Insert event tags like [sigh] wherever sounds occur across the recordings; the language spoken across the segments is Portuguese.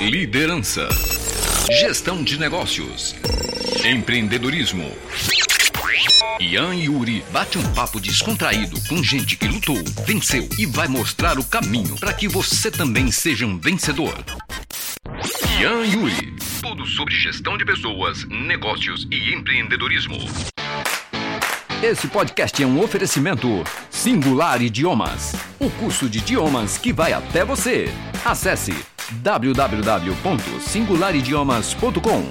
Liderança. Gestão de negócios. Empreendedorismo. Ian e Yuri bate um papo descontraído com gente que lutou, venceu e vai mostrar o caminho para que você também seja um vencedor. Ian e Yuri. Tudo sobre gestão de pessoas, negócios e empreendedorismo. Esse podcast é um oferecimento Singular Idiomas, o curso de idiomas que vai até você. Acesse www.singularidiomas.com.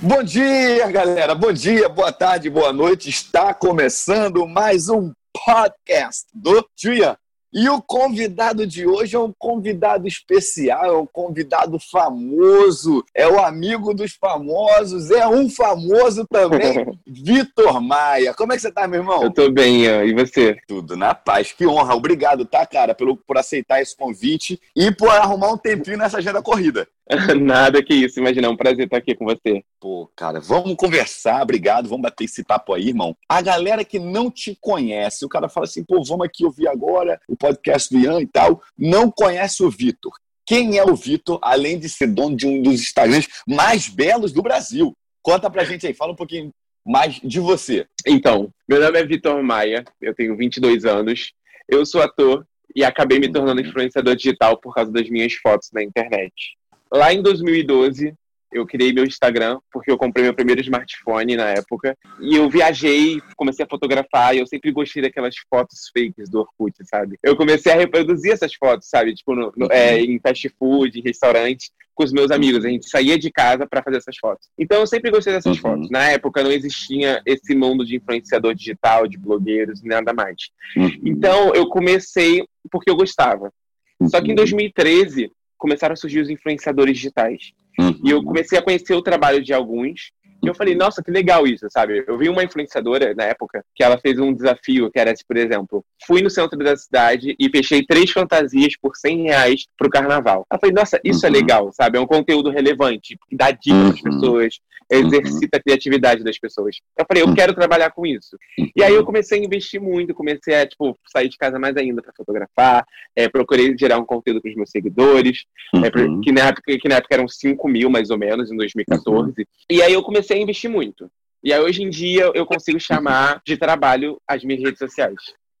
Bom dia, galera. Bom dia, boa tarde, boa noite. Está começando mais um podcast do Dia e o convidado de hoje é um convidado especial, é um convidado famoso, é o amigo dos famosos, é um famoso também, [laughs] Vitor Maia. Como é que você tá, meu irmão? Eu tô bem, Ian. e você? Tudo na paz. Que honra. Obrigado, tá, cara, pelo, por aceitar esse convite e por arrumar um tempinho nessa agenda corrida. [laughs] Nada que isso, imagina, é um prazer estar aqui com você. Pô, cara, vamos conversar, obrigado, vamos bater esse papo aí, irmão. A galera que não te conhece, o cara fala assim, pô, vamos aqui ouvir agora o podcast do Ian e tal, não conhece o Vitor. Quem é o Vitor, além de ser dono de um dos Instagrams mais belos do Brasil? Conta pra gente aí, fala um pouquinho mais de você. Então, meu nome é Vitor Maia, eu tenho 22 anos, eu sou ator e acabei me tornando influenciador digital por causa das minhas fotos na internet. Lá em 2012, eu criei meu Instagram, porque eu comprei meu primeiro smartphone na época. E eu viajei, comecei a fotografar, e eu sempre gostei daquelas fotos fakes do Orkut, sabe? Eu comecei a reproduzir essas fotos, sabe? Tipo, no, no, é, em fast food, em restaurante, com os meus amigos. A gente saía de casa para fazer essas fotos. Então eu sempre gostei dessas uhum. fotos. Na época não existia esse mundo de influenciador digital, de blogueiros, nada mais. Uhum. Então eu comecei porque eu gostava. Só que em 2013 uhum começaram a surgir os influenciadores digitais. Uhum. E eu comecei a conhecer o trabalho de alguns. E eu falei, nossa, que legal isso, sabe? Eu vi uma influenciadora na época que ela fez um desafio que era esse, por exemplo, fui no centro da cidade e fechei três fantasias por 100 reais pro carnaval. Eu falei, nossa, isso é uhum. é legal, sabe? É um conteúdo relevante, que dá dicas uhum. às pessoas, exercita a criatividade das pessoas. Eu falei, eu uhum. quero trabalhar com isso. E aí eu comecei a investir muito, comecei a, tipo, sair de casa mais ainda para fotografar, é, procurei gerar um conteúdo para os meus seguidores, é, que, na época, que na época eram 5 mil, mais ou menos, em 2014. E aí eu comecei a investir muito. E aí, hoje em dia, eu consigo chamar de trabalho as minhas redes sociais.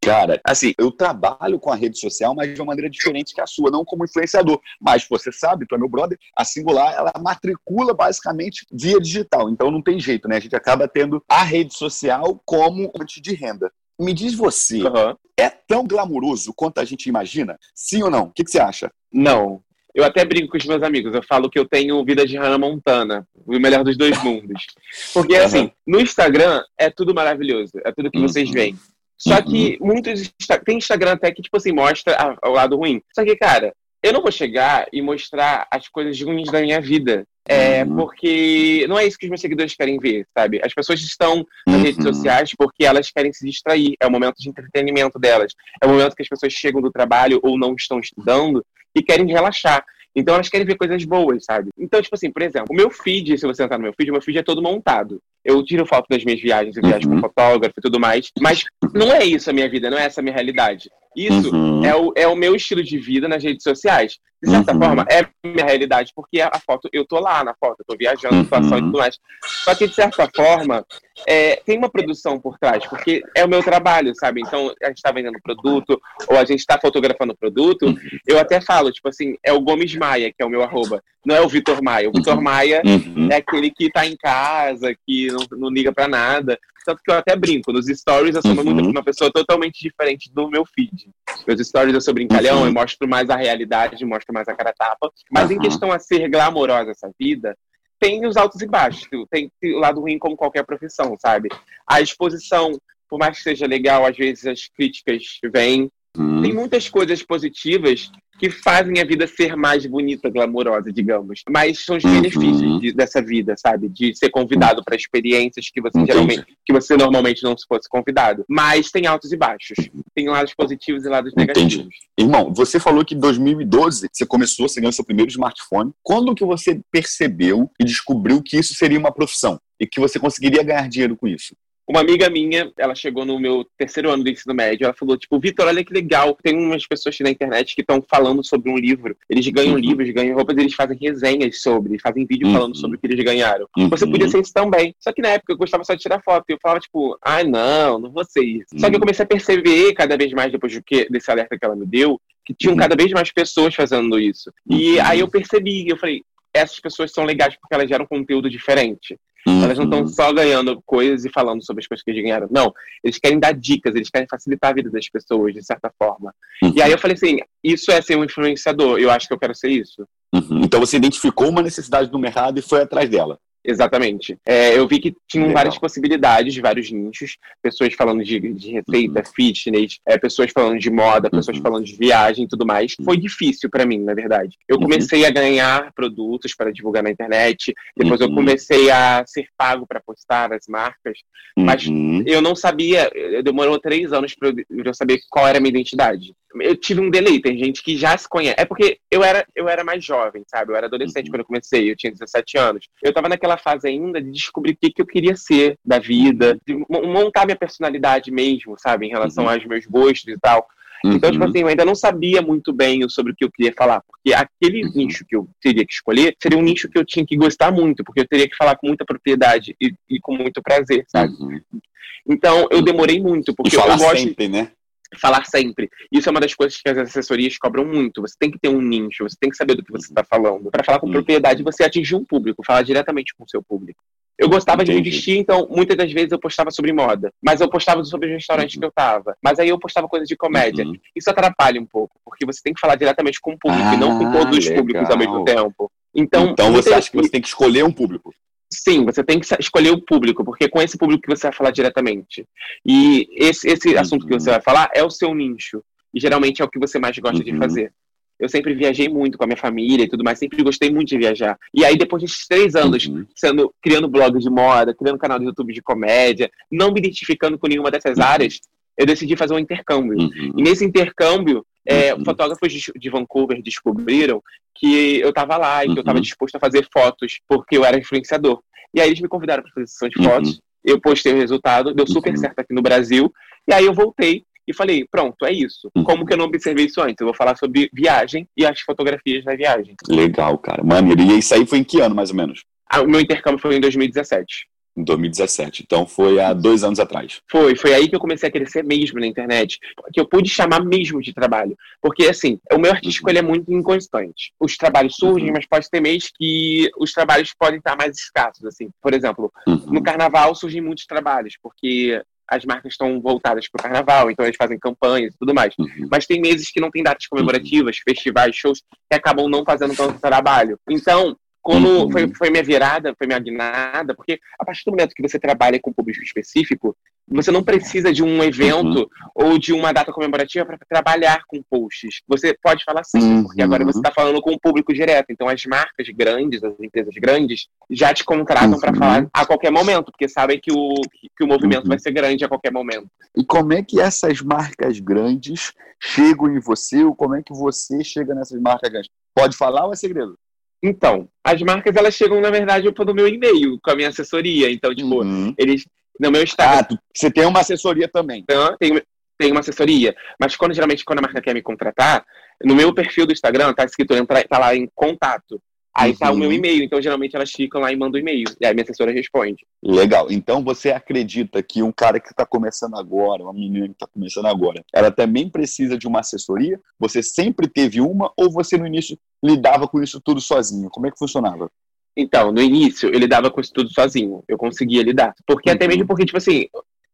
Cara, assim, eu trabalho com a rede social, mas de uma maneira diferente que a sua, não como influenciador. Mas você sabe, tu é meu brother, a Singular, ela matricula basicamente via digital. Então não tem jeito, né? A gente acaba tendo a rede social como fonte de renda. Me diz você, uhum. é tão glamuroso quanto a gente imagina? Sim ou não? O que, que você acha? Não. Eu até brinco com os meus amigos, eu falo que eu tenho vida de Hannah Montana, o melhor dos dois [laughs] mundos. Porque, uhum. assim, no Instagram é tudo maravilhoso, é tudo que uhum. vocês veem. Só que uhum. muitos. Tem Instagram até que, tipo assim, mostra o lado ruim. Só que, cara, eu não vou chegar e mostrar as coisas ruins da minha vida. É, uhum. porque não é isso que os meus seguidores querem ver, sabe? As pessoas estão nas uhum. redes sociais porque elas querem se distrair. É o momento de entretenimento delas. É o momento que as pessoas chegam do trabalho ou não estão estudando e querem relaxar. Então elas querem ver coisas boas, sabe? Então, tipo assim, por exemplo, o meu feed, se você entrar no meu feed, o meu feed é todo montado. Eu tiro foto das minhas viagens, eu viajo uhum. com fotógrafo e tudo mais. Mas não é isso a minha vida, não é essa a minha realidade. Isso uhum. é, o, é o meu estilo de vida nas redes sociais. De certa uhum. forma, é minha realidade, porque a foto, eu tô lá na foto, eu tô viajando, situação e tudo mais. Só que, de certa forma, é, tem uma produção por trás, porque é o meu trabalho, sabe? Então, a gente tá vendendo produto, ou a gente tá fotografando produto, eu até falo, tipo assim, é o Gomes Maia, que é o meu arroba, não é o Vitor Maia. O Vitor Maia uhum. é aquele que tá em casa, que não, não liga para nada. Tanto que eu até brinco, nos stories eu sou uhum. uma pessoa totalmente diferente do meu feed. Meus stories eu sou brincalhão, uhum. eu mostro mais a realidade, mostro mais a cara tapa. Mas uhum. em questão a ser glamourosa essa vida, tem os altos e baixos, tem o lado ruim como qualquer profissão, sabe? A exposição, por mais que seja legal, às vezes as críticas vêm. Uhum. Tem muitas coisas positivas que fazem a vida ser mais bonita, glamourosa, digamos. Mas são os uhum. benefícios de, dessa vida, sabe? De ser convidado para experiências que você Entendi. geralmente, que você normalmente não se fosse convidado. Mas tem altos e baixos. Tem lados positivos e lados negativos. Entendi. Irmão, você falou que em 2012 você começou, você ganhou seu primeiro smartphone. Quando que você percebeu e descobriu que isso seria uma profissão? E que você conseguiria ganhar dinheiro com isso? Uma amiga minha, ela chegou no meu terceiro ano do ensino médio, ela falou, tipo, Vitor, olha que legal, tem umas pessoas na internet que estão falando sobre um livro, eles ganham uhum. livros, ganham roupas, eles fazem resenhas sobre, fazem vídeo uhum. falando sobre o que eles ganharam. Uhum. Você podia ser isso também. Só que na época eu gostava só de tirar foto, e eu falava, tipo, ai ah, não, não vou ser isso. Só que eu uhum. comecei a perceber cada vez mais, depois que, desse alerta que ela me deu, que tinham uhum. cada vez mais pessoas fazendo isso. E aí eu percebi, eu falei, essas pessoas são legais porque elas geram conteúdo diferente. Uhum. Elas não estão só ganhando coisas e falando sobre as coisas que eles ganharam. Não, eles querem dar dicas, eles querem facilitar a vida das pessoas, de certa forma. Uhum. E aí eu falei assim, isso é ser um influenciador, eu acho que eu quero ser isso. Uhum. Então você identificou uma necessidade do mercado e foi atrás dela. Exatamente. É, eu vi que tinham Legal. várias possibilidades, vários nichos, pessoas falando de, de receita, uhum. fitness, é, pessoas falando de moda, pessoas uhum. falando de viagem e tudo mais. Foi difícil para mim, na verdade. Eu uhum. comecei uhum. a ganhar produtos para divulgar na internet, depois eu uhum. comecei a ser pago para postar as marcas, mas uhum. eu não sabia, demorou três anos para eu saber qual era a minha identidade eu tive um delay, tem gente que já se conhece. É porque eu era, eu era mais jovem, sabe? Eu era adolescente uhum. quando eu comecei, eu tinha 17 anos. Eu tava naquela fase ainda de descobrir o que, que eu queria ser da vida, de montar minha personalidade mesmo, sabe? Em relação uhum. aos meus gostos e tal. Então, tipo uhum. assim, eu ainda não sabia muito bem sobre o que eu queria falar, porque aquele uhum. nicho que eu teria que escolher seria um nicho que eu tinha que gostar muito, porque eu teria que falar com muita propriedade e, e com muito prazer, sabe? Uhum. Então, eu demorei muito, porque e falar eu gosto... sempre, né? Falar sempre. Isso é uma das coisas que as assessorias cobram muito. Você tem que ter um nicho, você tem que saber do que você está falando. Para falar com uhum. propriedade, você atingir um público, falar diretamente com o seu público. Eu gostava Entendi. de me vestir, então muitas das vezes eu postava sobre moda. Mas eu postava sobre os restaurantes uhum. que eu tava. Mas aí eu postava coisas de comédia. Uhum. Isso atrapalha um pouco, porque você tem que falar diretamente com o público ah, e não com todos os públicos ao mesmo tempo. Então, então você acha que você tem que escolher um público? Sim, você tem que escolher o público, porque com esse público que você vai falar diretamente. E esse, esse uhum. assunto que você vai falar é o seu nicho. E geralmente é o que você mais gosta uhum. de fazer. Eu sempre viajei muito com a minha família e tudo mais, sempre gostei muito de viajar. E aí, depois desses três anos, uhum. sendo, criando blog de moda, criando canal do YouTube de comédia, não me identificando com nenhuma dessas uhum. áreas, eu decidi fazer um intercâmbio. Uhum. E nesse intercâmbio, é, uhum. fotógrafos de Vancouver descobriram que eu estava lá e que eu estava uhum. disposto a fazer fotos porque eu era influenciador. E aí eles me convidaram para fazer sessão de uhum. fotos. Eu postei o resultado, deu super uhum. certo aqui no Brasil. E aí eu voltei e falei, pronto, é isso. Uhum. Como que eu não observei isso antes? Eu vou falar sobre viagem e as fotografias da viagem. Legal, cara. Maneiro. E isso aí foi em que ano, mais ou menos? Ah, o meu intercâmbio foi em 2017 em 2017. Então foi há dois anos atrás. Foi, foi aí que eu comecei a crescer mesmo na internet, que eu pude chamar mesmo de trabalho. Porque, assim, o meu artístico uhum. ele é muito inconstante. Os trabalhos surgem, uhum. mas pode ter mês que os trabalhos podem estar mais escassos, assim. Por exemplo, uhum. no carnaval surgem muitos trabalhos, porque as marcas estão voltadas para o carnaval, então eles fazem campanhas e tudo mais. Uhum. Mas tem meses que não tem datas comemorativas, festivais, shows, que acabam não fazendo tanto trabalho. Então, quando uhum. foi, foi minha virada, foi minha guinada, porque a partir do momento que você trabalha com público específico, você não precisa de um evento uhum. ou de uma data comemorativa para trabalhar com posts. Você pode falar sim, uhum. porque agora você está falando com o público direto. Então, as marcas grandes, as empresas grandes, já te contratam para uhum. falar a qualquer momento, porque sabem que o, que, que o movimento vai uhum. ser grande a qualquer momento. E como é que essas marcas grandes chegam em você, ou como é que você chega nessas marcas grandes? Pode falar ou é segredo? Então, as marcas elas chegam, na verdade, no meu e-mail, com a minha assessoria. Então, tipo, uhum. eles. No meu Instagram. Ah, você tem uma assessoria também. Então, tem, tem uma assessoria. Mas quando geralmente quando a marca quer me contratar, no meu perfil do Instagram tá escrito, tá lá em contato. Aí uhum. tá o meu uhum. e-mail, então geralmente elas ficam lá e mandam e-mail. E aí minha assessora responde. Legal. Então você acredita que um cara que está começando agora, uma menina que está começando agora, ela também precisa de uma assessoria? Você sempre teve uma ou você no início lidava com isso tudo sozinho? Como é que funcionava? Então, no início, eu lidava com isso tudo sozinho. Eu conseguia lidar. Porque uhum. até mesmo porque, tipo assim,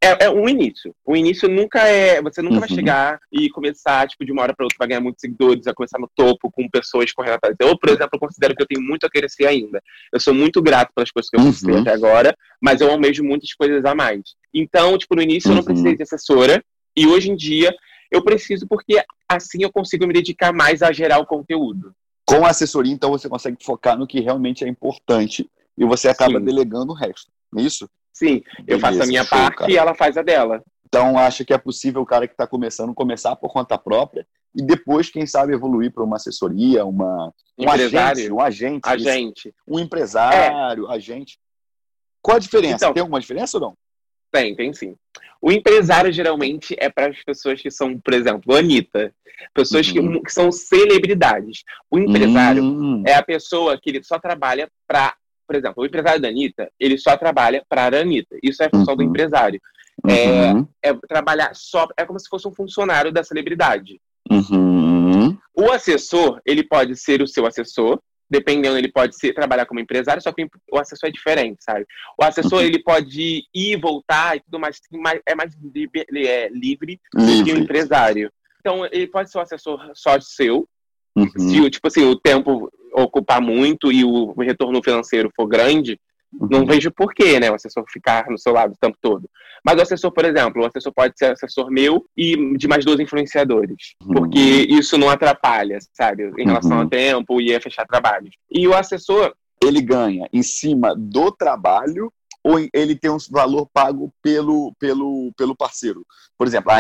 é, é um início. O início nunca é. Você nunca uhum. vai chegar e começar, tipo, de uma hora para outra, vai ganhar muitos seguidores, a começar no topo com pessoas correndo atrás. Eu, por exemplo, considero que eu tenho muito a crescer ainda. Eu sou muito grato pelas coisas que eu conquistei uhum. até agora, mas eu almejo muitas coisas a mais. Então, tipo, no início uhum. eu não precisei de assessora, e hoje em dia eu preciso porque assim eu consigo me dedicar mais a gerar o conteúdo. Com a assessoria, então, você consegue focar no que realmente é importante e você acaba Sim. delegando o resto. É isso? Sim, eu faço a minha show, parte cara. e ela faz a dela. Então, acha que é possível o cara que está começando começar por conta própria e depois, quem sabe, evoluir para uma assessoria, uma, um agente, um agente, agente. um empresário, é. agente. Qual a diferença? Então, Tem alguma diferença ou não? Tem, tem sim. O empresário geralmente é para as pessoas que são, por exemplo, Anitta. Pessoas uhum. que, que, são celebridades. O empresário uhum. é a pessoa que ele só trabalha para. Por exemplo, o empresário da Anitta, ele só trabalha para a Anitta. Isso é a função uhum. do empresário. É, uhum. é, trabalhar só. É como se fosse um funcionário da celebridade. Uhum. O assessor, ele pode ser o seu assessor, dependendo, ele pode ser, trabalhar como empresário, só que o assessor é diferente, sabe? O assessor, uhum. ele pode ir e voltar e tudo mais, é mais livre, ele é livre, livre. do que o empresário. Então, ele pode ser um assessor só seu, uhum. se, tipo assim, o tempo ocupar muito e o retorno financeiro for grande, não vejo porquê, né, o assessor ficar no seu lado o tempo todo. Mas o assessor, por exemplo, o assessor pode ser assessor meu e de mais dois influenciadores. Uhum. Porque isso não atrapalha, sabe? Em relação uhum. ao tempo e a fechar trabalhos. E o assessor. Ele ganha em cima do trabalho ou ele tem um valor pago pelo, pelo, pelo parceiro? Por exemplo, a,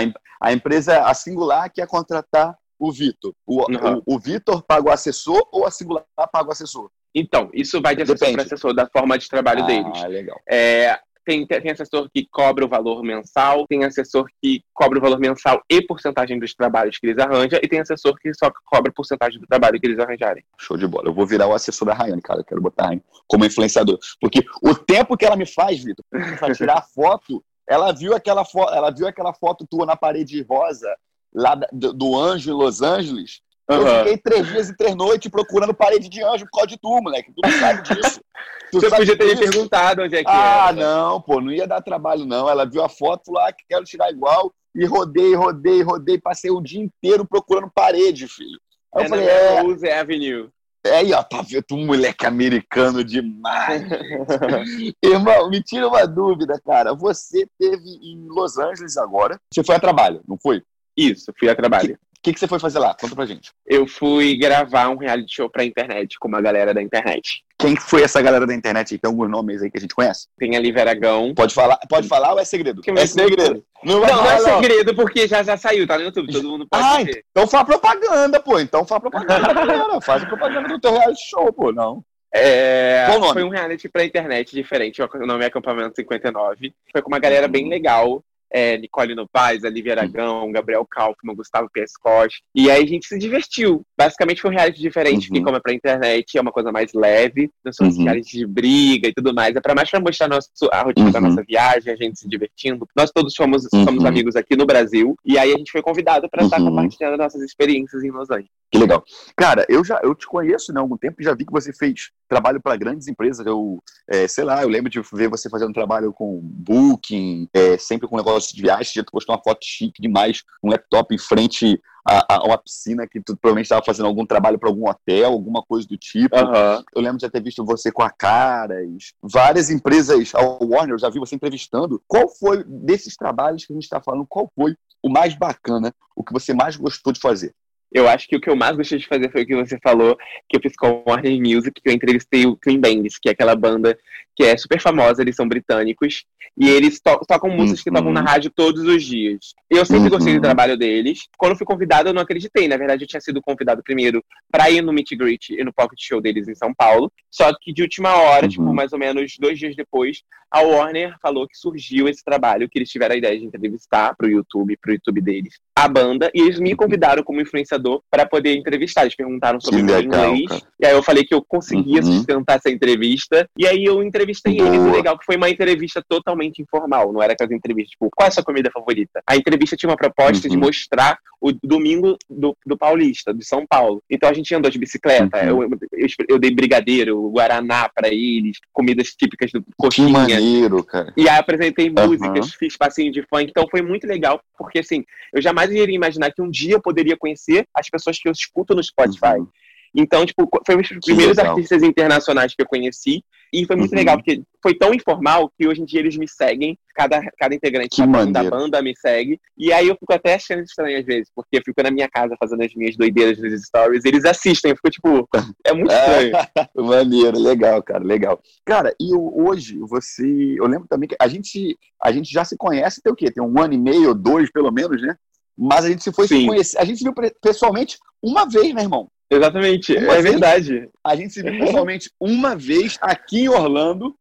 a empresa, a Singular, quer contratar o Vitor. O, uhum. o, o Vitor paga o assessor ou a Singular paga o assessor? Então, isso vai de assessor para assessor, da forma de trabalho ah, deles. legal. É, tem, tem assessor que cobra o valor mensal, tem assessor que cobra o valor mensal e porcentagem dos trabalhos que eles arranjam, e tem assessor que só cobra porcentagem do trabalho que eles arranjarem. Show de bola. Eu vou virar o assessor da Rayane, cara. Eu quero botar a Rayane como influenciador. Porque o tempo que ela me faz, Vitor, para tirar foto, ela viu aquela foto, ela viu aquela foto tua na parede rosa lá do, do anjo em Los Angeles. Eu fiquei três dias e três noites procurando parede de anjo por causa de tu, moleque. Tu não sabe disso. [laughs] Tu Você podia ter me perguntado onde é que ah, era. Ah, não, pô, não ia dar trabalho, não. Ela viu a foto lá que quero tirar igual e rodei, rodei, rodei, passei o dia inteiro procurando parede, filho. Aí é eu falei, é. Use Avenue. É aí, ó, tá vendo? Um moleque americano demais. [laughs] Irmão, me tira uma dúvida, cara. Você teve em Los Angeles agora. Você foi a trabalho, não foi? Isso, fui a trabalho. O que, que você foi fazer lá? Conta pra gente. Eu fui gravar um reality show pra internet com uma galera da internet. Quem foi essa galera da internet? Tem alguns nomes aí que a gente conhece? Tem a Liveragão. Pode falar, pode falar ou é segredo? Que é segredo. Não, não, não, é segredo porque já, já saiu, tá no YouTube, todo mundo pode ah, ver. Então faz propaganda, pô. Então faz propaganda, [laughs] galera. Faz propaganda do teu reality show, pô. Não. É, foi um reality pra internet diferente, o nome é Acampamento 59. Foi com uma galera bem legal é, Nicole Novaes, Olivia Aragão, Gabriel Kaufman, Gustavo Pescoche. E aí a gente se divertiu. Basicamente foi um reality diferente, uhum. porque como é pra internet, é uma coisa mais leve, não são uhum. reality de briga e tudo mais. É pra mais pra mostrar nosso, a rotina uhum. da nossa viagem, a gente se divertindo. Nós todos somos, uhum. somos amigos aqui no Brasil. E aí a gente foi convidado para estar uhum. compartilhando nossas experiências em Los Angeles. Que legal. Cara, eu já eu te conheço né, há algum tempo e já vi que você fez trabalho para grandes empresas. Eu, é, sei lá, eu lembro de ver você fazendo trabalho com Booking, é, sempre com negócio de viagem. Já tu postou uma foto chique demais, um laptop em frente a, a uma piscina que tu provavelmente estava fazendo algum trabalho para algum hotel, alguma coisa do tipo. Uhum. Eu lembro de já ter visto você com a Caras, várias empresas, a Warner, eu já vi você entrevistando. Qual foi, desses trabalhos que a gente está falando, qual foi o mais bacana, o que você mais gostou de fazer? Eu acho que o que eu mais gostei de fazer foi o que você falou, que eu fiz com a Warner Music, que eu entrevistei o Clean Bandits, que é aquela banda que é super famosa, eles são britânicos, e eles to tocam músicas que tocam na uhum. rádio todos os dias. Eu sempre uhum. gostei do trabalho deles. Quando fui convidado, eu não acreditei. Na verdade, eu tinha sido convidado primeiro para ir no Meet Greet e no Pocket Show deles em São Paulo. Só que de última hora, tipo, uhum. tipo, mais ou menos dois dias depois, a Warner falou que surgiu esse trabalho, que eles tiveram a ideia de entrevistar pro YouTube, pro YouTube deles, a banda, e eles me convidaram como influenciador para poder entrevistar. Eles perguntaram sobre o meu inglês, cara. e aí eu falei que eu conseguia uhum. sustentar essa entrevista, e aí eu entrevistei Boa. eles. O legal que foi uma entrevista totalmente informal, não era aquela entrevista, tipo, qual é a sua comida favorita? A entrevista tinha uma proposta uhum. de mostrar o domingo do, do Paulista, de São Paulo. Então a gente andou de bicicleta, uhum. eu, eu, eu, dei brigadeiro, guaraná para eles, comidas típicas do coxinha. Que maneiro, cara. E aí apresentei músicas, fiz passinho de funk, então foi muito legal, porque assim, eu jamais iria imaginar que um dia eu poderia conhecer as pessoas que eu escuto no Spotify. Uhum. Então, tipo, foi um dos primeiros artistas internacionais que eu conheci. E foi muito uhum. legal, porque foi tão informal que hoje em dia eles me seguem. Cada, cada integrante da banda me segue. E aí eu fico até achando estranho às vezes, porque eu fico na minha casa fazendo as minhas doideiras nos stories. eles assistem. Eu fico tipo, [laughs] é muito estranho. [laughs] Maneiro, legal, cara, legal. Cara, e hoje você. Eu lembro também que a gente, a gente já se conhece, tem o quê? Tem um ano e meio, dois pelo menos, né? Mas a gente se foi Sim. se conhecer. A gente se viu pessoalmente uma vez, né, irmão? Exatamente, uma é vez, verdade. A gente se viu pessoalmente uma vez aqui em Orlando,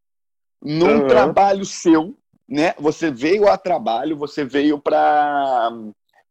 num uhum. trabalho seu, né? Você veio a trabalho, você veio para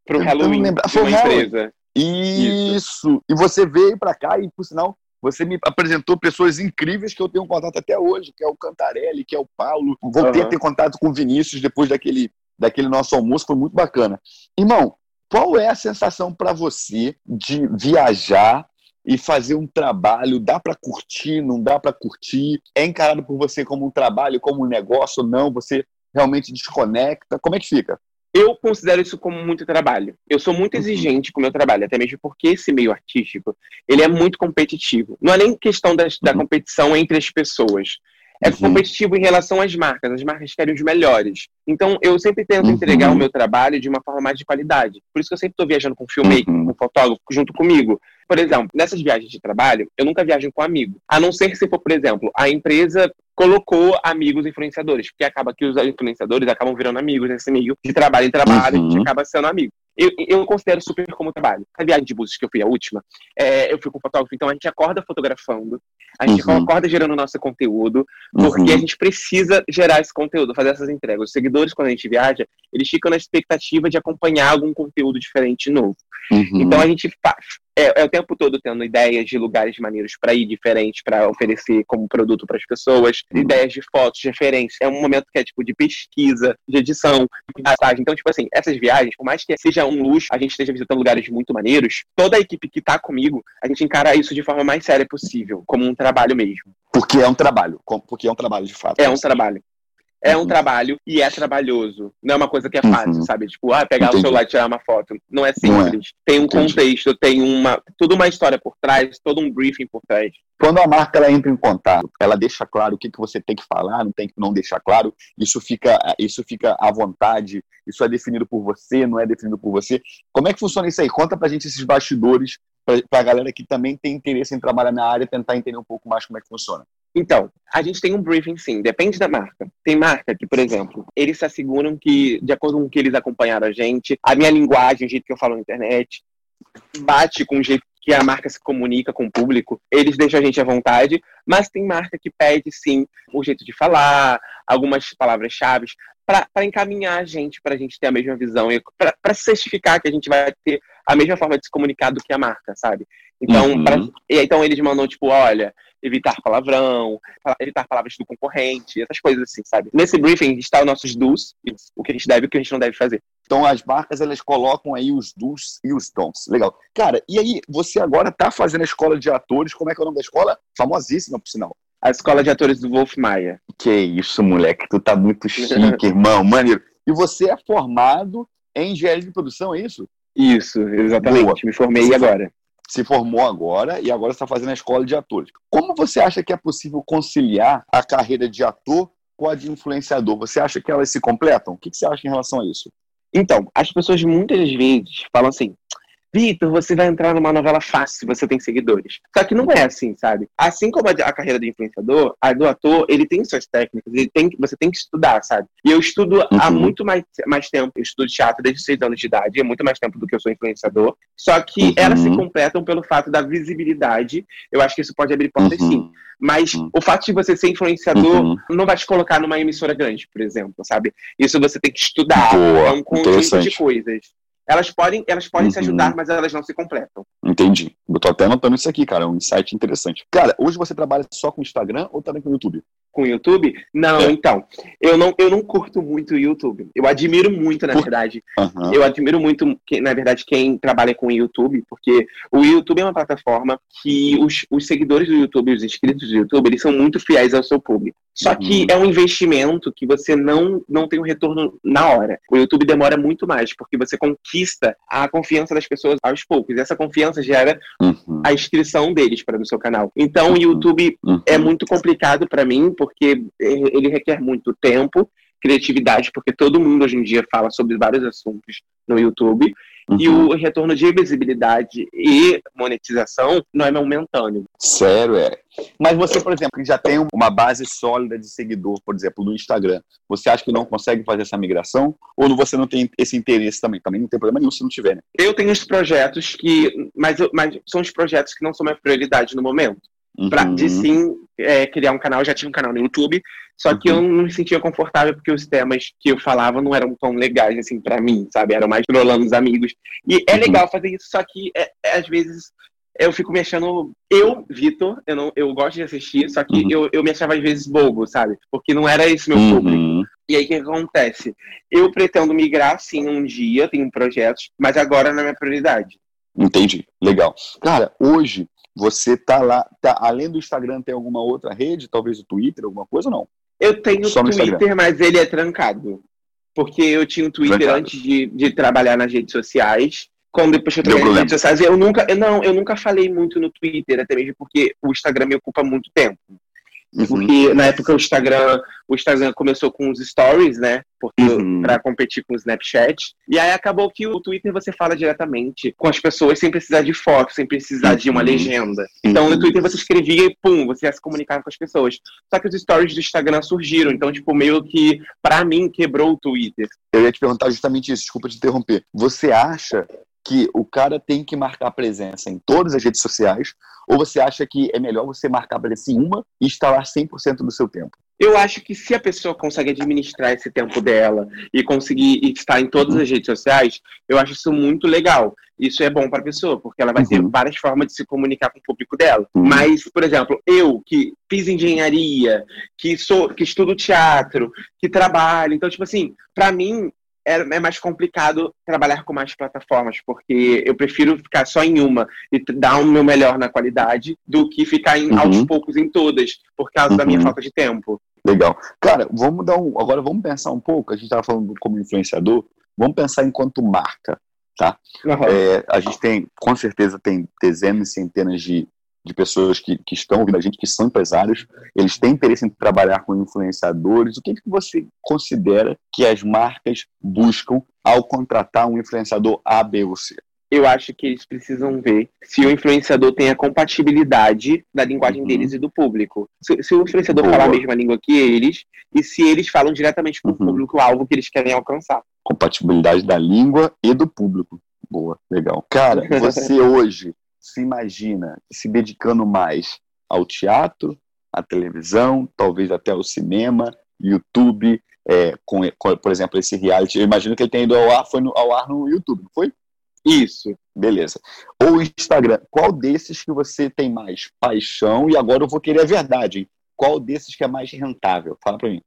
para o Halloween Foi uma empresa. Isso. Isso. E você veio para cá e, por sinal, você me apresentou pessoas incríveis que eu tenho contato até hoje, que é o Cantarelli, que é o Paulo. Voltei uhum. a ter contato com o Vinícius depois daquele, daquele nosso almoço, foi muito bacana. Irmão, qual é a sensação para você de viajar e fazer um trabalho? Dá para curtir, não dá para curtir? É encarado por você como um trabalho, como um negócio ou não? Você realmente desconecta? Como é que fica? Eu considero isso como muito trabalho. Eu sou muito uhum. exigente com o meu trabalho, até mesmo porque esse meio artístico, ele é muito competitivo. Não é nem questão da, da uhum. competição entre as pessoas. É uhum. competitivo em relação às marcas. As marcas querem os melhores. Então, eu sempre tento uhum. entregar o meu trabalho de uma forma mais de qualidade. Por isso que eu sempre estou viajando com filmmaker, uhum. com fotógrafo, junto comigo. Por exemplo, nessas viagens de trabalho, eu nunca viajo com amigo. A não ser que se for, por exemplo, a empresa colocou amigos influenciadores, porque acaba que os influenciadores acabam virando amigos nesse meio de trabalho em trabalho, uhum. a gente uhum. acaba sendo amigo. Eu, eu considero super como trabalho. A viagem de buses que eu fui a última, é, eu fui com fotógrafo, então a gente acorda fotografando, a gente uhum. acorda gerando nosso conteúdo, porque uhum. a gente precisa gerar esse conteúdo, fazer essas entregas. Os seguidores, quando a gente viaja, eles ficam na expectativa de acompanhar algum conteúdo diferente novo. Uhum. Então a gente faz, é, é, o tempo todo tendo ideias de lugares maneiros para ir diferentes, para oferecer como produto para as pessoas, uhum. ideias de fotos, de referências. É um momento que é tipo de pesquisa, de edição, de passagem. Então, tipo assim, essas viagens, por mais que seja um luxo, a gente esteja visitando lugares muito maneiros, toda a equipe que está comigo, a gente encara isso de forma mais séria possível, como um trabalho mesmo. Porque é um trabalho, porque é um trabalho de fato. É um trabalho. É um uhum. trabalho e é trabalhoso. Não é uma coisa que é fácil, uhum. sabe? Tipo, ah, pegar Entendi. o celular e tirar uma foto. Não é simples. Não é. Tem um Entendi. contexto, tem uma. Tudo uma história por trás, todo um briefing por trás. Quando a marca ela entra em contato, ela deixa claro o que, que você tem que falar, não tem que não deixar claro. Isso fica, isso fica à vontade, isso é definido por você, não é definido por você. Como é que funciona isso aí? Conta pra gente esses bastidores, pra, pra galera que também tem interesse em trabalhar na área, tentar entender um pouco mais como é que funciona. Então, a gente tem um briefing sim, depende da marca. Tem marca que, por exemplo, eles se asseguram que, de acordo com o que eles acompanharam a gente, a minha linguagem, o jeito que eu falo na internet, bate com o jeito que a marca se comunica com o público, eles deixam a gente à vontade, mas tem marca que pede sim o jeito de falar, algumas palavras-chave, para encaminhar a gente, para a gente ter a mesma visão, e para certificar que a gente vai ter a mesma forma de se comunicar do que a marca, sabe? Então, uhum. pra, e, então eles mandam, tipo, olha, evitar palavrão, evitar palavras do concorrente, essas coisas assim, sabe? Nesse briefing está os nossos do's, o que a gente deve e o que a gente não deve fazer. Então as marcas elas colocam aí os do's e os don'ts. Legal. Cara, e aí você agora tá fazendo a escola de atores, como é que é o nome da escola? Famosíssima, por sinal. A escola de atores do Wolf Maia. Que isso, moleque, tu tá muito [laughs] chique, irmão, maneiro. E você é formado em engenharia de produção, é isso? Isso, exatamente. Boa. Me formei você agora se formou agora e agora está fazendo a escola de atores. Como você acha que é possível conciliar a carreira de ator com a de influenciador? Você acha que elas se completam? O que você acha em relação a isso? Então, as pessoas muitas vezes falam assim: Vitor, você vai entrar numa novela fácil se você tem seguidores. Só que não é assim, sabe? Assim como a, carreira do influenciador, a do ator, ele tem suas técnicas, ele tem, você tem que estudar, sabe? E eu estudo uhum. há muito mais, mais tempo. Eu estudo teatro desde seis anos de idade, é muito mais tempo do que eu sou influenciador. Só que uhum. elas se completam pelo fato da visibilidade. Eu acho que isso pode abrir portas uhum. sim. Mas uhum. o fato de você ser influenciador uhum. não vai te colocar numa emissora grande, por exemplo, sabe? Isso você tem que estudar. Boa, é um conjunto de coisas elas podem, elas podem uhum. se ajudar, mas elas não se completam. Entendi. Eu tô até anotando isso aqui, cara. É um insight interessante. Cara, hoje você trabalha só com Instagram ou também com YouTube? Com YouTube? Não, é. então. Eu não, eu não curto muito o YouTube. Eu admiro muito, na Por... verdade. Uhum. Eu admiro muito, na verdade, quem trabalha com o YouTube, porque o YouTube é uma plataforma que os, os seguidores do YouTube, os inscritos do YouTube, eles são muito fiéis ao seu público. Só que uhum. é um investimento que você não, não tem um retorno na hora. O YouTube demora muito mais, porque você conquista a confiança das pessoas aos poucos. E essa confiança gera uhum. a inscrição deles para o seu canal. Então, o uhum. YouTube uhum. é muito complicado para mim, porque ele requer muito tempo, criatividade, porque todo mundo hoje em dia fala sobre vários assuntos no YouTube. Uhum. E o retorno de visibilidade e monetização não é momentâneo. Sério, é. Mas você, por exemplo, que já tem uma base sólida de seguidor, por exemplo, no Instagram, você acha que não consegue fazer essa migração? Ou você não tem esse interesse também? Também não tem problema nenhum se não tiver, né? Eu tenho os projetos que. Mas, mas são os projetos que não são minha prioridade no momento. Pra, de sim é, criar um canal. Eu já tinha um canal no YouTube, só que eu não me sentia confortável porque os temas que eu falava não eram tão legais, assim, para mim, sabe? Eram mais trolando os amigos. E é legal fazer isso, só que é, é, às vezes eu fico me achando. Eu, Vitor, eu, não, eu gosto de assistir, só que uhum. eu, eu me achava às vezes bobo, sabe? Porque não era esse meu uhum. público. E aí o que acontece? Eu pretendo migrar sim um dia, tenho projetos, mas agora não é minha prioridade. Entendi. Legal. Cara, hoje você tá lá, tá, além do Instagram, tem alguma outra rede, talvez o Twitter, alguma coisa ou não? Eu tenho o Twitter, mas ele é trancado. Porque eu tinha o um Twitter trancado. antes de, de trabalhar nas redes sociais quando depois que eu trabalhei nas redes sociais, eu nunca, eu, não, eu nunca falei muito no Twitter, até mesmo porque o Instagram me ocupa muito tempo. Uhum. Porque na época o Instagram, o Instagram começou com os stories, né? Porque uhum. para competir com o Snapchat. E aí acabou que o Twitter você fala diretamente com as pessoas sem precisar de foto, sem precisar uhum. de uma uhum. legenda. Então no uhum. Twitter você escrevia e pum, você ia se comunicar com as pessoas. Só que os stories do Instagram surgiram, então tipo meio que para mim quebrou o Twitter. Eu ia te perguntar justamente isso, desculpa te interromper. Você acha que o cara tem que marcar presença em todas as redes sociais? Ou você acha que é melhor você marcar presença em uma e instalar 100% do seu tempo? Eu acho que se a pessoa consegue administrar esse tempo dela e conseguir estar em todas as redes sociais, eu acho isso muito legal. Isso é bom para a pessoa, porque ela vai uhum. ter várias formas de se comunicar com o público dela. Uhum. Mas, por exemplo, eu que fiz engenharia, que sou, que estudo teatro, que trabalho, então tipo assim, para mim é, é mais complicado trabalhar com mais plataformas, porque eu prefiro ficar só em uma e dar o meu melhor na qualidade do que ficar em, uhum. aos poucos em todas, por causa uhum. da minha uhum. falta de tempo. Legal. Cara, vamos dar um. Agora vamos pensar um pouco. A gente estava falando como influenciador, vamos pensar enquanto marca, tá? Uhum. É, a gente tem, com certeza, tem dezenas e centenas de de pessoas que, que estão ouvindo a gente, que são empresários, eles têm interesse em trabalhar com influenciadores. O que, que você considera que as marcas buscam ao contratar um influenciador A, B ou C? eu acho que eles precisam ver se o influenciador tem a compatibilidade da linguagem uhum. deles e do público. Se, se o influenciador Boa. falar a mesma língua que eles e se eles falam diretamente com uhum. o público-alvo que eles querem alcançar. Compatibilidade da língua e do público. Boa, legal. Cara, [laughs] você hoje se imagina se dedicando mais ao teatro, à televisão, talvez até ao cinema, YouTube, é, com, com, por exemplo, esse reality. Eu imagino que ele tenha ido ao ar, foi no, ao ar no YouTube, não foi? Isso. Beleza. Ou Instagram. Qual desses que você tem mais paixão? E agora eu vou querer a verdade. Hein? Qual desses que é mais rentável? Fala pra mim.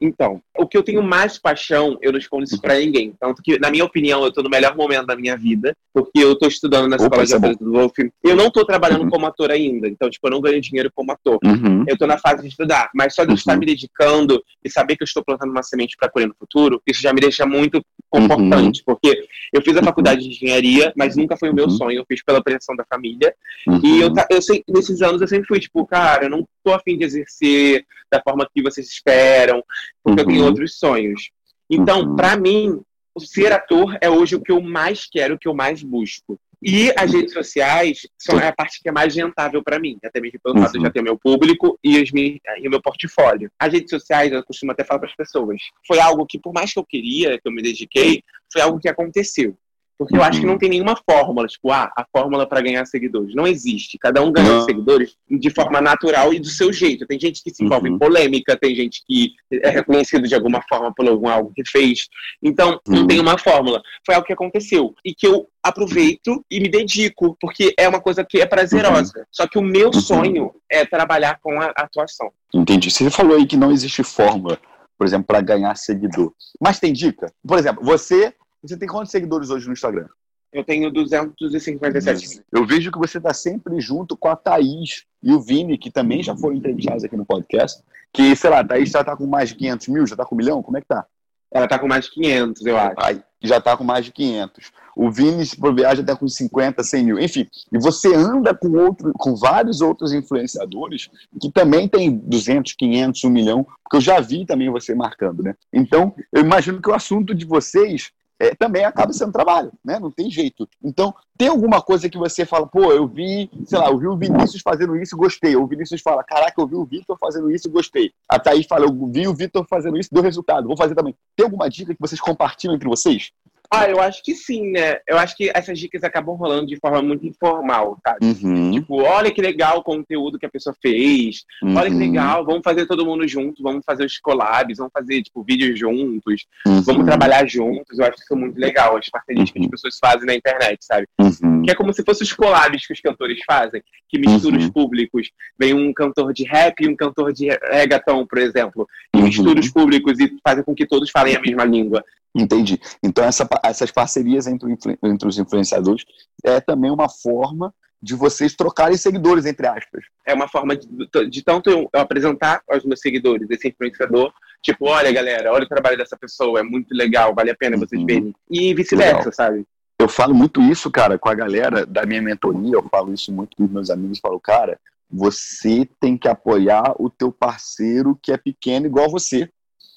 Então, o que eu tenho mais paixão, eu não escondo isso pra ninguém. Tanto que, na minha opinião, eu tô no melhor momento da minha vida, porque eu tô estudando na Opa, escola de atores do Wolf. Eu não tô trabalhando uhum. como ator ainda, então, tipo, eu não ganho dinheiro como ator. Uhum. Eu tô na fase de estudar, mas só de eu estar uhum. me dedicando e saber que eu estou plantando uma semente para colher no futuro, isso já me deixa muito confortante, uhum. porque eu fiz a faculdade de engenharia, mas nunca foi o meu uhum. sonho, eu fiz pela pressão da família. E eu, eu, nesses anos eu sempre fui, tipo, cara, eu não tô afim de exercer da forma que vocês esperam, porque uhum. eu tenho uhum. outros sonhos. Então, uhum. para mim, ser ator é hoje o que eu mais quero, o que eu mais busco. E as redes sociais são a parte que é mais rentável para mim, até mesmo pelo fato de já ter meu público e, as minhas, e o meu portfólio. As redes sociais, eu costumo até falar para as pessoas, foi algo que, por mais que eu queria, que eu me dediquei, foi algo que aconteceu. Porque eu acho que não uhum. tem nenhuma fórmula, tipo, ah, a fórmula para ganhar seguidores. Não existe. Cada um ganha seguidores de forma natural e do seu jeito. Tem gente que se envolve uhum. em polêmica, tem gente que é reconhecido de alguma forma por algum algo que fez. Então, uhum. não tem uma fórmula. Foi algo que aconteceu. E que eu aproveito e me dedico, porque é uma coisa que é prazerosa. Uhum. Só que o meu uhum. sonho é trabalhar com a atuação. Entendi. Você falou aí que não existe fórmula, por exemplo, para ganhar seguidor. Mas tem dica? Por exemplo, você você tem quantos seguidores hoje no Instagram? Eu tenho 257 Eu vejo que você está sempre junto com a Thaís e o Vini, que também já foram entrevistados aqui no podcast. Que, sei lá, a Thaís já está com mais de 500 mil, já está com um milhão? Como é que tá? Ela está com mais de 500, eu acho. Aí, já está com mais de 500. O Vini, se por viagem, está com 50, 100 mil. Enfim, e você anda com, outro, com vários outros influenciadores que também tem 200, 500, 1 milhão, porque eu já vi também você marcando, né? Então, eu imagino que o assunto de vocês é, também acaba sendo trabalho, né? Não tem jeito. Então, tem alguma coisa que você fala, pô, eu vi, sei lá, eu vi o Vinícius fazendo isso e gostei. O Vinícius fala, caraca, eu vi o Vitor fazendo isso e gostei. A Thaís fala, eu vi o Vitor fazendo isso deu resultado, vou fazer também. Tem alguma dica que vocês compartilham entre vocês? Ah, eu acho que sim, né? Eu acho que essas dicas acabam rolando de forma muito informal, sabe? Uhum. Tipo, olha que legal o conteúdo que a pessoa fez. Uhum. Olha que legal, vamos fazer todo mundo junto, vamos fazer os collabs, vamos fazer, tipo, vídeos juntos, Uhum. vamos trabalhar juntos. Eu acho isso muito legal, as parcerias que as Uhum. pessoas fazem na internet, sabe? Uhum. Que é como se fossem os collabs que os cantores fazem, que misturam Uhum. os públicos. Vem um cantor de rap e um cantor de reggaeton, por exemplo, e Uhum. mistura os públicos e fazem com que todos falem a mesma língua. Entendi. Então, essa essas parcerias entre, entre os influenciadores é também uma forma de vocês trocarem seguidores, entre aspas. É uma forma de, de tanto eu apresentar aos meus seguidores esse influenciador, tipo, olha galera, olha o trabalho dessa pessoa, é muito legal, vale a pena vocês Uhum. verem. E vice-versa, sabe? Eu falo muito isso, cara, com a galera da minha mentoria, eu falo isso muito com os meus amigos, falo, cara, você tem que apoiar o teu parceiro que é pequeno igual você.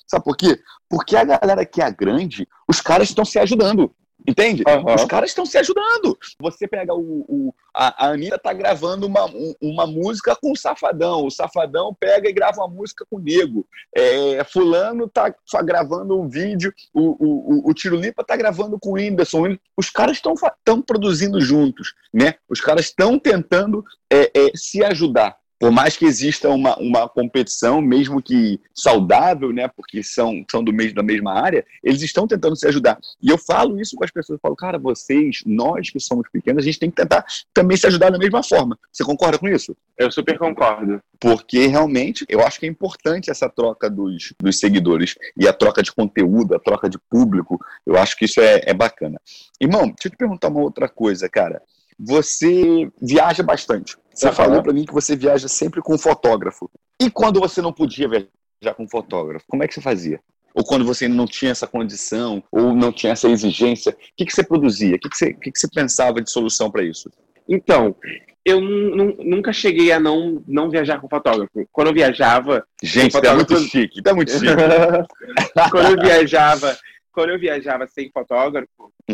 Sabe por quê? Porque a galera que é grande, os caras estão se ajudando. Entende? Aham. Os caras estão se ajudando. Você pega o. o- a, a Anitta tá gravando uma, um- uma música com o Safadão. O Safadão pega e grava uma música com o Nego. É, fulano tá só gravando um vídeo. O, o, o, Tirulipa tá gravando com o Whindersson. Os caras estão estão produzindo juntos. Né? Os caras estão tentando é, é, se ajudar. Por mais que exista uma, uma competição, mesmo que saudável, né? Porque são, são do mesmo, da mesma área, eles estão tentando se ajudar. E eu falo isso com as pessoas, eu falo, cara, vocês, nós que somos pequenos, a gente tem que tentar também se ajudar da mesma forma. Você concorda com isso? Eu super concordo. Porque realmente eu acho que é importante essa troca dos, dos seguidores e a troca de conteúdo, a troca de público. Eu acho que isso é, é bacana. Irmão, deixa eu te perguntar uma outra coisa, cara. Você viaja bastante. Você Aham. falou para mim que você viaja sempre com fotógrafo. E quando você não podia viajar com fotógrafo, como é que você fazia? Ou quando você não tinha essa condição, ou não tinha essa exigência, o que, que você produzia? O que, que, você, o que, que você pensava de solução para isso? Então, eu nu- nu- nunca cheguei a não, não viajar com fotógrafo. Quando eu viajava, Gente, O tá muito fotógrafo- chique, tá muito chique. [laughs] quando eu viajava, quando eu viajava sem fotógrafo,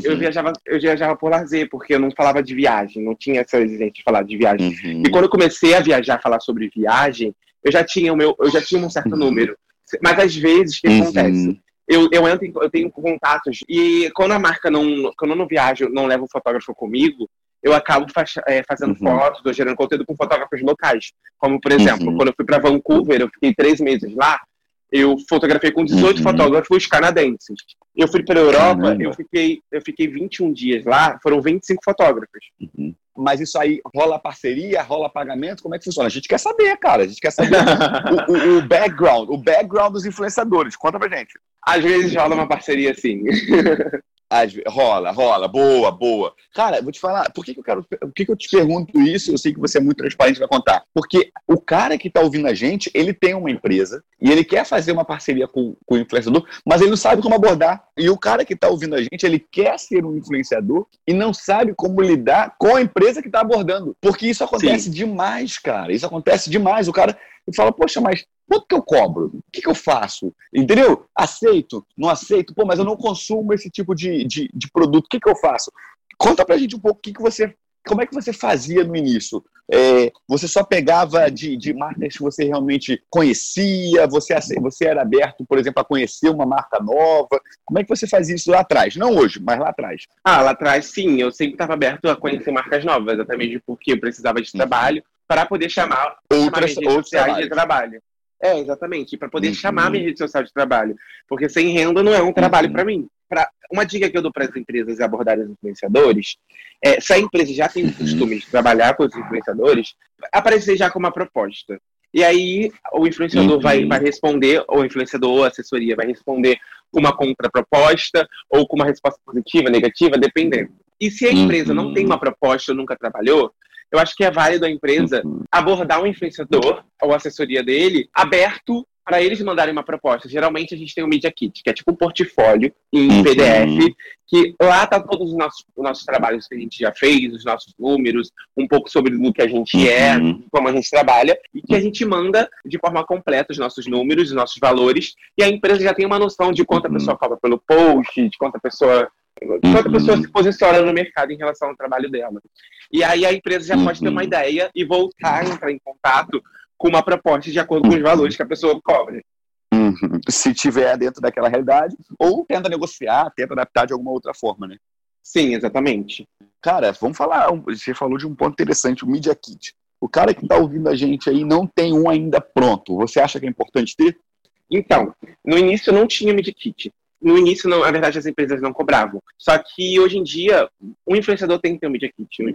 eu Uhum, viajava, eu viajava por lazer, porque eu não falava de viagem, não tinha essa exigência de falar de viagem. uhum. E quando eu comecei a viajar, falar sobre viagem, eu já tinha o meu, eu já tinha um certo Uhum. número. Mas às vezes o que Uhum. acontece? Eu, eu entro, em- eu tenho contatos e quando a marca não, quando eu não viajo, não levo o fotógrafo comigo, eu acabo faz- é, fazendo Uhum. fotos, gerando conteúdo com fotógrafos locais. Como por exemplo, Uhum. quando eu fui para Vancouver, eu fiquei três meses lá. Eu fotografei com 18 Uhum. fotógrafos canadenses. Eu fui para a Europa, Caramba. eu fiquei, eu fiquei 21 dias lá, foram 25 fotógrafos. Uhum. Mas isso aí rola parceria, rola pagamento? Como é que funciona? A gente quer saber, cara. A gente quer saber o, o- o background, o background dos influenciadores. Conta pra gente. Às vezes rola uma parceria assim. [laughs] Às rola, rola, boa, boa. Cara, vou te falar, por que, que eu quero. Por que, que eu te pergunto isso? Eu sei que você é muito transparente vai contar. Porque o cara que tá ouvindo a gente, ele tem uma empresa e ele quer fazer uma parceria com, com o influenciador, mas ele não sabe como abordar. E o cara que tá ouvindo a gente, ele quer ser um influenciador e não sabe como lidar com a empresa que tá abordando. Porque isso acontece demais, cara. Isso acontece demais. O cara fala, poxa, mas quanto que eu cobro? O que, que eu faço? Entendeu? Aceito? Não aceito? Pô, mas eu não consumo esse tipo de, de, de produto. O que, que eu faço? Conta pra gente um pouco o que, que você. Como é que você fazia no início? É, você só pegava de, de marcas que você realmente conhecia? Você, você era aberto, por exemplo, a conhecer uma marca nova? Como é que você fazia isso lá atrás? Não hoje, mas lá atrás. Ah, lá atrás, sim, eu sempre estava aberto a conhecer marcas novas, até mesmo porque eu precisava de Uhum. trabalho para poder chamar, Outras, redes sociais de trabalho. É, exatamente, para poder Uhum. chamar minha rede social de trabalho. Porque sem renda não é um trabalho Uhum. para mim. Pra, uma dica que eu dou para as empresas abordarem os influenciadores é, se a empresa já tem o Uhum. costume de trabalhar com os influenciadores, aparecer já com uma proposta. E aí o influenciador Uhum. vai, vai responder, ou o influenciador ou a assessoria vai responder com uma contraproposta ou com uma resposta positiva, negativa, dependendo. E se a empresa não tem uma proposta ou nunca trabalhou, eu acho que é válido a empresa Uhum. abordar um influenciador ou assessoria dele aberto para eles mandarem uma proposta. Geralmente a gente tem o Media Kit, que é tipo um portfólio em Uhum. PDF, que lá tá todos os nossos, os nossos trabalhos que a gente já fez, os nossos números, um pouco sobre o que a gente é, Uhum. como a gente trabalha, e que a gente manda de forma completa os nossos números, os nossos valores, e a empresa já tem uma noção de quanto a pessoa cobra pelo post, de quanto a pessoa quanto a Uhum. pessoa se posiciona no mercado em relação ao trabalho dela. E aí a empresa já pode ter uma Uhum. ideia e voltar a entrar em contato com uma proposta de acordo com os valores que a pessoa cobra. Uhum. Uhum. Se tiver dentro daquela realidade, ou tenta negociar, tenta adaptar de alguma outra forma, né? Sim, exatamente. Cara, vamos falar. Você falou de um ponto interessante, o Media Kit. O cara que está ouvindo a gente aí não tem um ainda pronto. Você acha que é importante ter? Então, no início não tinha Media Kit. No início, não, na verdade, as empresas não cobravam. Só que hoje em dia, um influenciador tem que ter um Media Kit. Né?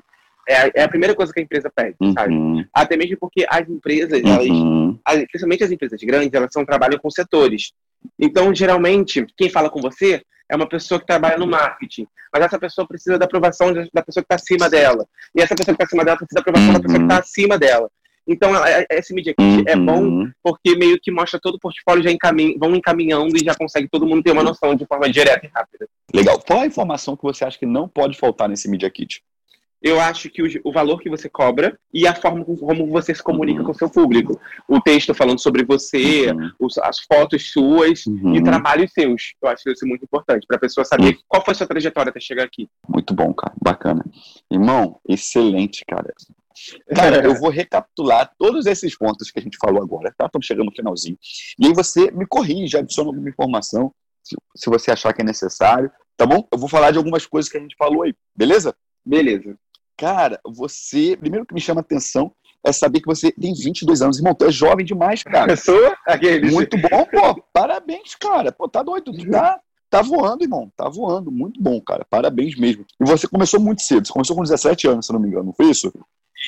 É, é a primeira coisa que a empresa pede, uhum. sabe? Até mesmo porque as empresas, uhum. elas, principalmente as empresas grandes, elas são, trabalham com setores. Então, geralmente, quem fala com você é uma pessoa que trabalha no marketing, mas essa pessoa precisa da aprovação da pessoa que está acima dela. E essa pessoa que está acima dela precisa da aprovação uhum. da pessoa que está acima dela. Então, esse Media Kit uhum. é bom uhum. porque meio que mostra todo o portfólio, já encaminha, vão encaminhando e já consegue todo mundo ter uma noção de forma direta e rápida. Legal. Qual a informação que você acha que não pode faltar nesse Media Kit? eu acho que o, o, valor que você cobra e a forma como você se comunica uhum. com o seu público. O texto falando sobre você, uhum. os, as fotos suas uhum. e trabalhos seus. Eu acho isso muito importante para a pessoa saber uhum. qual foi a sua trajetória até chegar aqui. Muito bom, cara. Bacana. Irmão, excelente, cara. Cara, eu [laughs] vou recapitular todos esses pontos que a gente falou agora, tá? Estamos chegando no finalzinho. E aí você me corrige, adiciona alguma informação, se, se você achar que é necessário, tá bom? Eu vou falar de algumas coisas que a gente falou aí, beleza? Beleza. Cara, você. Primeiro que me chama atenção é saber que você tem 22 anos. Irmão, tu é jovem demais, cara. [laughs] Sou? Aquele. Muito bom, pô. Parabéns, cara. Pô, tá doido. Tá, tá voando, irmão. Tá voando. Muito bom, cara. Parabéns mesmo. E você começou muito cedo. Você começou com 17 anos, se não me engano, não foi isso?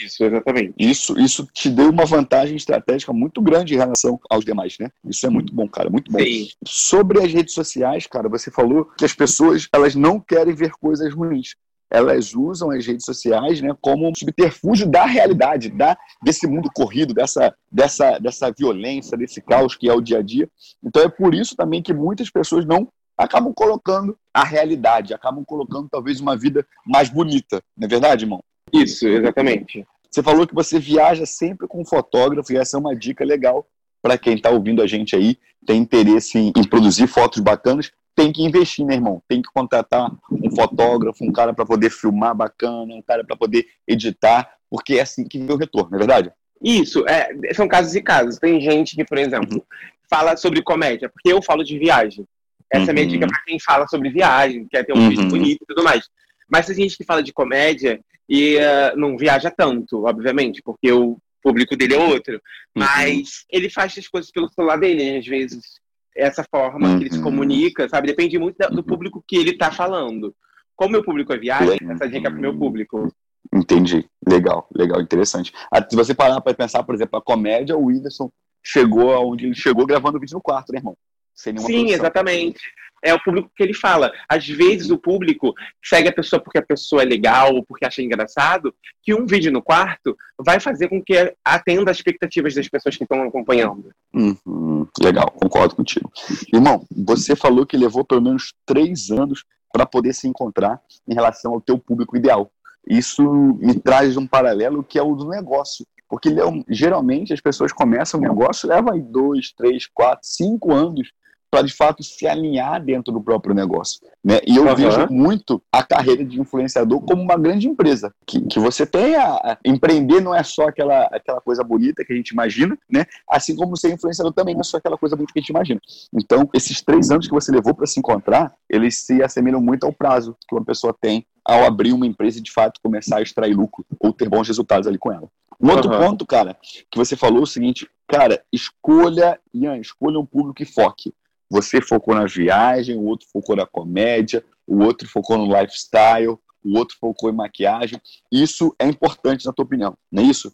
Isso, exatamente. Isso, isso te deu uma vantagem estratégica muito grande em relação aos demais, né? Isso é muito bom, cara, muito bom. Sim. Sobre as redes sociais, cara, você falou que as pessoas elas não querem ver coisas ruins elas usam as redes sociais né, como um subterfúgio da realidade, da, desse mundo corrido, dessa, dessa, dessa violência, desse caos que é o dia a dia. Então é por isso também que muitas pessoas não acabam colocando a realidade, acabam colocando talvez uma vida mais bonita. Não é verdade, irmão? Isso, exatamente. Você falou que você viaja sempre com um fotógrafo e essa é uma dica legal para quem está ouvindo a gente aí, tem interesse em, em produzir fotos bacanas tem que investir, né, irmão? Tem que contratar um fotógrafo, um cara para poder filmar bacana, um cara para poder editar, porque é assim que vê o retorno, não é verdade? Isso, é, são casos e casos. Tem gente que, por exemplo, fala sobre comédia, porque eu falo de viagem. Essa uhum. é a minha dica uhum. para quem fala sobre viagem, quer ter um uhum. vídeo bonito e tudo mais. Mas tem gente que fala de comédia e uh, não viaja tanto, obviamente, porque o público dele é outro. Uhum. Mas ele faz as coisas pelo celular dele, às vezes essa forma uhum. que ele se uhum. comunica, sabe? Depende muito do uhum. público que ele está falando. Como meu público é viagem, essa dica é para o meu público. Entendi. Legal, legal, interessante. Ah, se você parar para pensar, por exemplo, a comédia, o Whindersson chegou aonde ele chegou gravando vídeo no quarto, né, irmão? Sim, produção. exatamente é o público que ele fala. Às vezes o público segue a pessoa porque a pessoa é legal ou porque acha engraçado, que um vídeo no quarto vai fazer com que atenda as expectativas das pessoas que estão acompanhando. Uhum, legal, concordo contigo. Irmão, você falou que levou pelo menos três anos para poder se encontrar em relação ao teu público ideal. Isso me traz um paralelo que é o do negócio. Porque geralmente as pessoas começam o negócio, levam dois, três, quatro, cinco anos para de fato se alinhar dentro do próprio negócio. Né? E eu uhum. vejo muito a carreira de influenciador como uma grande empresa. Que, que você tem a, a, empreender não é só aquela, aquela coisa bonita que a gente imagina, né? Assim como ser influenciador também não é só aquela coisa bonita que a gente imagina. Então, esses três anos que você levou para se encontrar, eles se assemelham muito ao prazo que uma pessoa tem ao abrir uma empresa e de fato começar a extrair lucro ou ter bons resultados ali com ela. Um outro uhum. ponto, cara, que você falou é o seguinte, cara, escolha, Ian, escolha um público e foque. Você focou na viagem, o outro focou na comédia, o outro focou no lifestyle, o outro focou em maquiagem. Isso é importante na tua opinião, não é isso?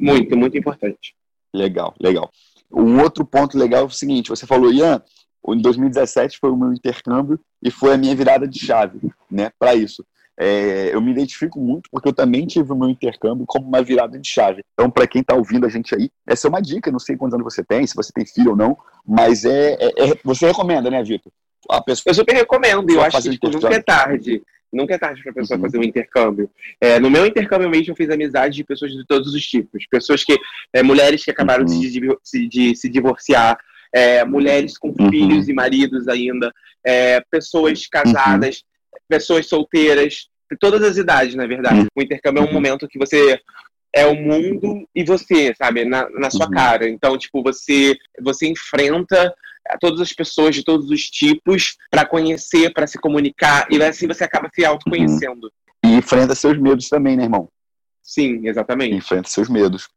Muito, muito importante. Legal, legal. Um outro ponto legal é o seguinte: você falou, Ian, em 2017 foi o meu intercâmbio e foi a minha virada de chave, né, para isso. É, eu me identifico muito porque eu também tive o meu intercâmbio como uma virada de chave. Então, para quem está ouvindo a gente aí, essa é uma dica. Não sei quantos anos você tem, se você tem filho ou não, mas é, é, é você recomenda, né, Vitor? Pessoa... Eu super recomendo. Eu acho que tipo, nunca é tarde. Nunca é tarde para a pessoa uhum. fazer um intercâmbio. É, no meu intercâmbio mesmo, eu fiz amizade de pessoas de todos os tipos. Pessoas que. É, mulheres que acabaram uhum. de, de, de, se divorciar, é, mulheres com uhum. filhos e maridos ainda, é, pessoas casadas, pessoas solteiras, todas as idades, na verdade. Uhum. O intercâmbio é um uhum. momento que você é o mundo e você, sabe, na, na sua uhum. cara. Então, tipo, você você enfrenta todas as pessoas de todos os tipos para conhecer, para se comunicar, e assim você acaba se autoconhecendo. E enfrenta seus medos também, né, irmão? Sim, exatamente. Enfrenta seus medos.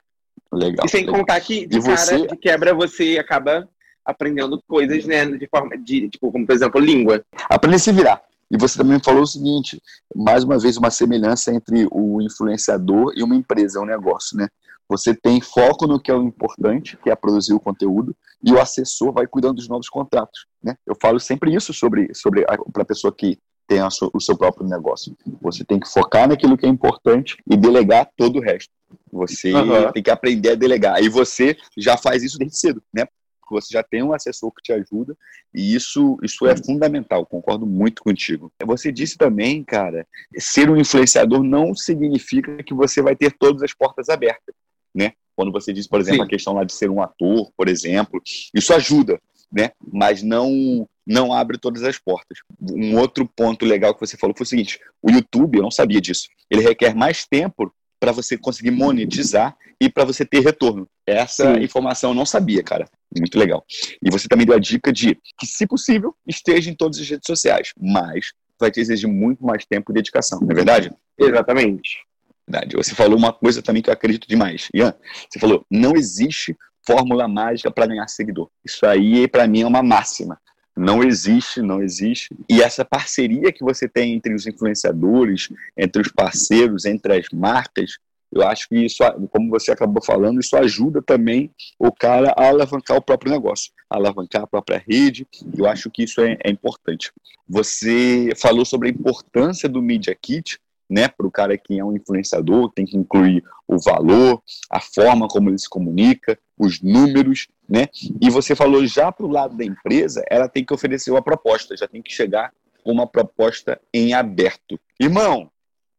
Legal. E sem legal. contar que, de, cara, você... de quebra, você acaba aprendendo coisas, né, de forma de, tipo, como por exemplo, língua. Aprende a se virar. E você também falou o seguinte, mais uma vez uma semelhança entre o influenciador e uma empresa, um negócio, né? Você tem foco no que é o importante, que é produzir o conteúdo, e o assessor vai cuidando dos novos contratos, né? Eu falo sempre isso sobre, sobre para a pessoa que tem sua, o seu próprio negócio. Você tem que focar naquilo que é importante e delegar todo o resto. Você uhum. tem que aprender a delegar. E você já faz isso desde cedo, né? Você já tem um assessor que te ajuda e isso, isso é fundamental. Concordo muito contigo. Você disse também, cara, ser um influenciador não significa que você vai ter todas as portas abertas, né? Quando você diz, por exemplo, Sim. a questão lá de ser um ator, por exemplo, isso ajuda, né? Mas não não abre todas as portas. Um outro ponto legal que você falou foi o seguinte: o YouTube, eu não sabia disso, ele requer mais tempo para você conseguir monetizar e para você ter retorno. Essa Sim. informação eu não sabia, cara. Muito legal. E você também deu a dica de que, se possível, esteja em todas as redes sociais, mas vai te exigir muito mais tempo e dedicação, não é verdade? Exatamente. Verdade. Você falou uma coisa também que eu acredito demais. Ian, você falou, não existe fórmula mágica para ganhar seguidor. Isso aí, para mim, é uma máxima. Não existe, não existe. E essa parceria que você tem entre os influenciadores, entre os parceiros, entre as marcas, eu acho que isso, como você acabou falando, isso ajuda também o cara a alavancar o próprio negócio, a alavancar a própria rede. Eu acho que isso é, é importante. Você falou sobre a importância do Media Kit, né, para o cara que é um influenciador, tem que incluir o valor, a forma como ele se comunica, os números, né? E você falou já para o lado da empresa, ela tem que oferecer uma proposta, já tem que chegar com uma proposta em aberto. Irmão,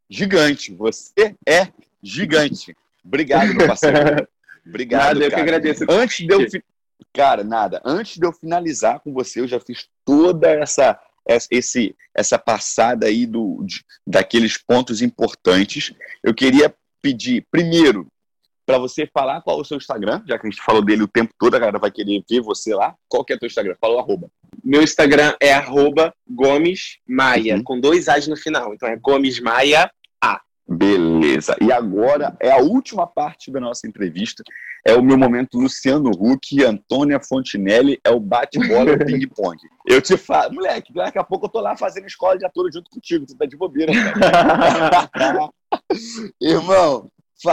gigante, você é gigante. Obrigado, meu parceiro. [laughs] Obrigado, nada, eu que agradeço. Antes de eu, cara, nada. Antes de eu finalizar com você, eu já fiz toda essa esse, essa passada aí do, de, daqueles pontos importantes. Eu queria pedir, primeiro, para você falar qual é o seu Instagram, já que a gente falou dele o tempo todo, a galera vai querer ver você lá. Qual que é o teu Instagram? Fala o arroba. Meu Instagram é arroba Gomes Maia, uhum. com dois A's no final. Então é Gomes Maia A. Beleza. E agora é a última parte da nossa entrevista. É o meu momento Luciano Huck, Antônia Fontinelli, é o bate-bola [laughs] ping-pong. Eu te falo, moleque, daqui a pouco eu tô lá fazendo escola de ator junto contigo, tu tá de bobeira. [laughs] [laughs] Irmão,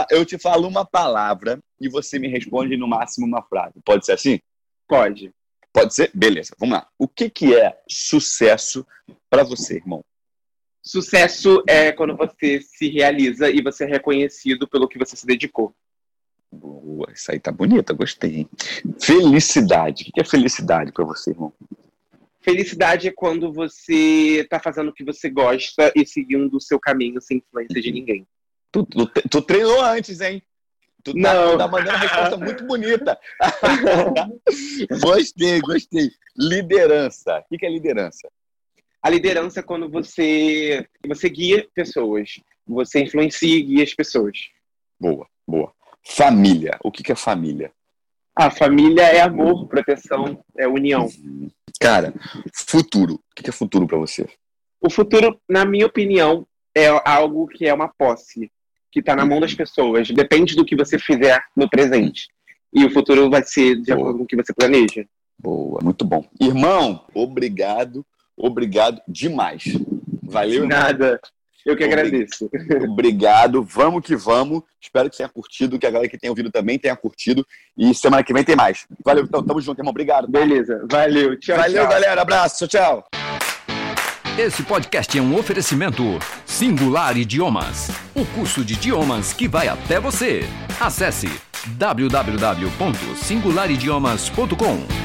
eu te falo uma palavra e você me responde no máximo uma frase. Pode ser assim? Pode. Pode ser? Beleza, vamos lá. O que, que é sucesso para você, irmão? Sucesso é quando você se realiza e você é reconhecido pelo que você se dedicou. Boa, isso aí tá bonita, gostei. Felicidade. O que é felicidade para você, irmão? Felicidade é quando você está fazendo o que você gosta e seguindo o seu caminho sem influência de ninguém. Tu, tu, tu treinou antes, hein? Tu tá, Não. Tu tá mandando uma resposta muito bonita. [laughs] gostei, gostei. Liderança. O que é liderança? A liderança é quando você, você guia pessoas, você influencia e guia as pessoas. Boa, boa. Família. O que é família? A família é amor, proteção, é união. Cara, futuro. O que é futuro para você? O futuro, na minha opinião, é algo que é uma posse, que está na mão das pessoas. Depende do que você fizer no presente. E o futuro vai ser de acordo com o que você planeja. Boa, muito bom. Irmão, obrigado Obrigado demais. Valeu. Nada. Eu que agradeço. [laughs] Obrigado. Vamos que vamos. Espero que você tenha curtido, que a galera que tenha ouvido também tenha curtido. E semana que vem tem mais. Valeu, então, tamo junto, irmão. Obrigado. Tá? Beleza. Valeu. Tchau, Valeu, tchau. galera. Abraço. Tchau, tchau. Esse podcast é um oferecimento Singular Idiomas, o curso de idiomas que vai até você. Acesse www.singularidiomas.com.